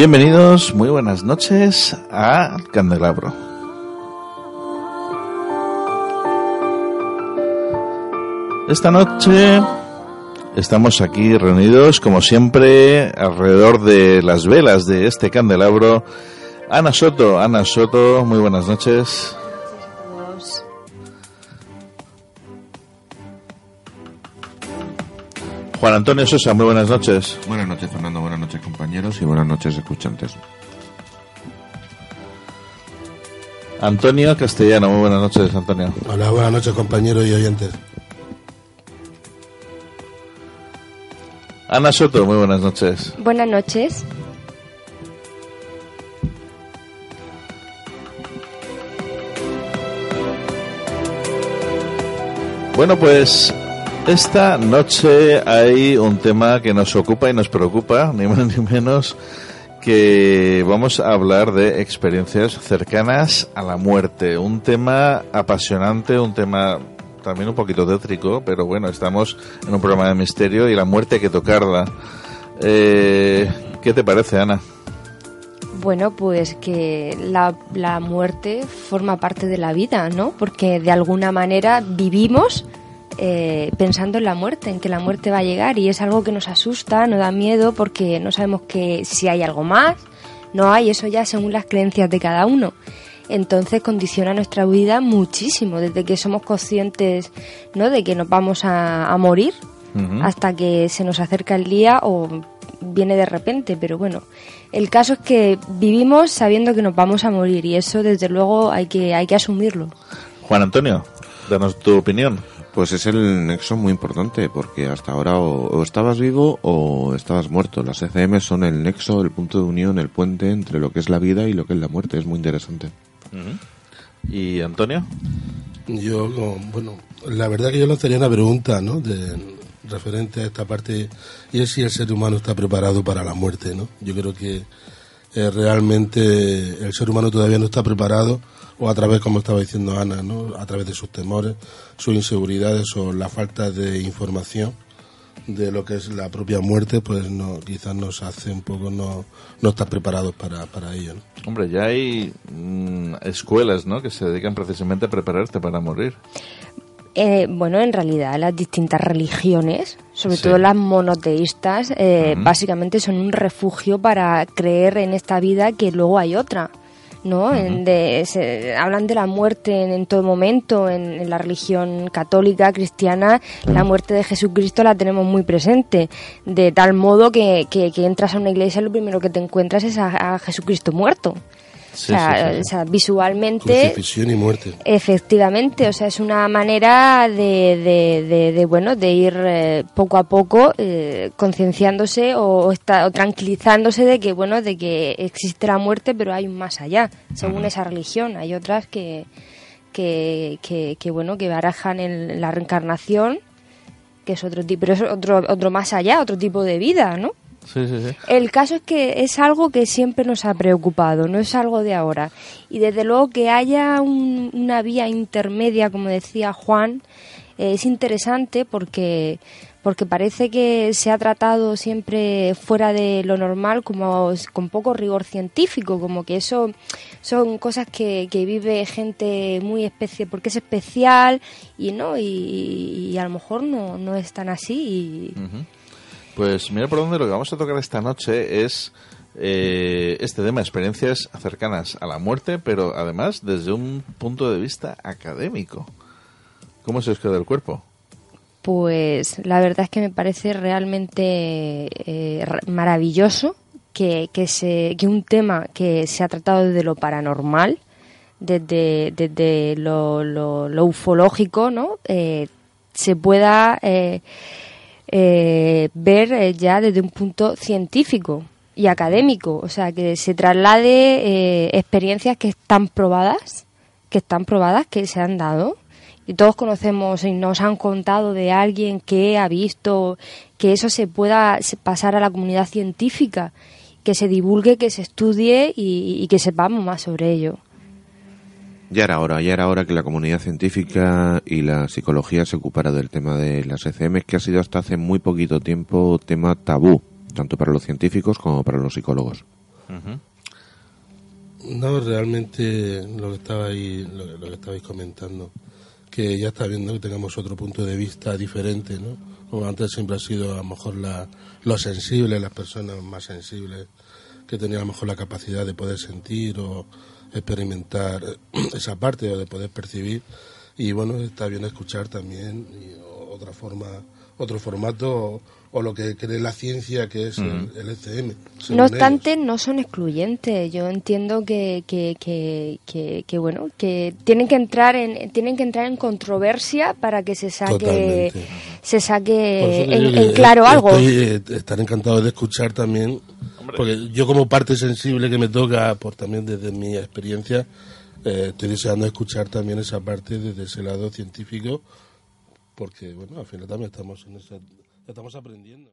Bienvenidos, muy buenas noches a Candelabro. Esta noche estamos aquí reunidos, como siempre, alrededor de las velas de este candelabro. Ana Soto, Ana Soto, muy buenas noches. Juan Antonio Sosa, muy buenas noches. Buenas noches, Fernando. Buenas noches, compañeros. Y buenas noches, escuchantes. Antonio Castellano, muy buenas noches, Antonio. Hola, buenas noches, compañeros y oyentes. Ana Soto, muy buenas noches. Buenas noches. Bueno, pues esta noche hay un tema que nos ocupa y nos preocupa, ni más ni menos, que vamos a hablar de experiencias cercanas a la muerte. Un tema apasionante, un tema también un poquito tétrico, pero bueno, estamos en un programa de misterio y la muerte hay que tocarla. Eh, ¿Qué te parece, Ana? Bueno, pues que la, la muerte forma parte de la vida, ¿no? Porque de alguna manera vivimos eh, pensando en la muerte, en que la muerte va a llegar y es algo que nos asusta, nos da miedo porque no sabemos que si hay algo más, no hay, eso ya según las creencias de cada uno. Entonces condiciona nuestra vida muchísimo, desde que somos conscientes ¿no? de que nos vamos a, morir hasta que se nos acerca el día o viene de repente, pero bueno, el caso es que vivimos sabiendo que nos vamos a morir y eso desde luego hay que, hay que asumirlo. Juan Antonio, danos tu opinión. Pues es el nexo muy importante, porque hasta ahora o, estabas vivo o estabas muerto. Las ECM son el nexo, el punto de unión, el puente entre lo que es la vida y lo que es la muerte. Es muy interesante. ¿Y Antonio? Yo, bueno, la verdad que yo lanzaría una pregunta, ¿no? De, referente a esta parte, y es si el ser humano está preparado para la muerte, ¿no? Yo creo que eh, realmente el ser humano todavía no está preparado o a través, como estaba diciendo Ana, ¿no? a través de sus temores, sus inseguridades o la falta de información de lo que es la propia muerte, pues no, quizás nos hace un poco no, no estar preparados para, para ello. Hombre, ya hay mm, escuelas ¿no? que se dedican precisamente a prepararte para morir. Eh, bueno, en realidad las distintas religiones, sobre todo las monoteístas, eh, básicamente son un refugio para creer en esta vida que luego hay otra. ¿no? de, hablan de la muerte en, todo momento, en, la religión católica, cristiana, la muerte de Jesucristo la tenemos muy presente, de tal modo que, que, entras a una iglesia y lo primero que te encuentras es a Jesucristo muerto o, sea, visualmente. y muerte. Efectivamente, o sea, es una manera de, de, bueno, de ir eh, poco a poco eh, concienciándose o, tranquilizándose de que, bueno, de que existe la muerte, pero hay un más allá, según esa religión. Hay otras que, que, que, bueno, que barajan en la reencarnación, que es otro tipo, pero es otro, otro más allá, otro tipo de vida, ¿no? Sí, sí, sí. El caso es que es algo que siempre nos ha preocupado, no es algo de ahora. Y desde luego que haya un- una vía intermedia, como decía Juan, eh, es interesante porque porque parece que se ha tratado siempre fuera de lo normal como con poco rigor científico como que eso son cosas que, que vive gente muy especie porque es especial y no y, y a lo mejor no, no es tan así y. Pues mira por dónde lo que vamos a tocar esta noche es eh, este tema, experiencias cercanas a la muerte, pero además desde un punto de vista académico. ¿Cómo se os queda el cuerpo? Pues la verdad es que me parece realmente eh, ra- maravilloso que, que, se, que un tema que se ha tratado desde lo paranormal, desde, desde lo, lo, lo ufológico, ¿no? Eh, se pueda eh, eh, ver eh, ya desde un punto científico y académico, o sea, que se traslade eh, experiencias que están probadas, que están probadas, que se han dado y todos conocemos y nos han contado de alguien que ha visto que eso se pueda pasar a la comunidad científica, que se divulgue, que se estudie y, y que sepamos más sobre ello. Ya era hora, ya era hora que la comunidad científica y la psicología se ocupara del tema de las ECM, que ha sido hasta hace muy poquito tiempo tema tabú, tanto para los científicos como para los psicólogos. No, realmente lo que estaba ahí, lo, que- lo que estabais comentando, que ya está viendo que tengamos otro punto de vista diferente, ¿no? Como antes siempre ha sido a lo mejor la, los sensibles, las personas más sensibles, que tenían a lo mejor la capacidad de poder sentir o experimentar esa parte o de poder percibir. Y bueno, está bien escuchar también y, otra forma, otro formato o, o lo que cree la ciencia que es el, el ECM. según No ellos. obstante, no son excluyentes. Yo entiendo que, que, que, que, que, bueno, que tienen que entrar en tienen que entrar en controversia para que se saque Totalmente. se saque en, claro est- algo. Estoy, eh, estar encantado de escuchar también, porque yo como parte sensible que me toca, por también desde mi experiencia, eh, estoy deseando escuchar también esa parte desde ese lado científico, porque bueno, al final también estamos en esa, estamos aprendiendo.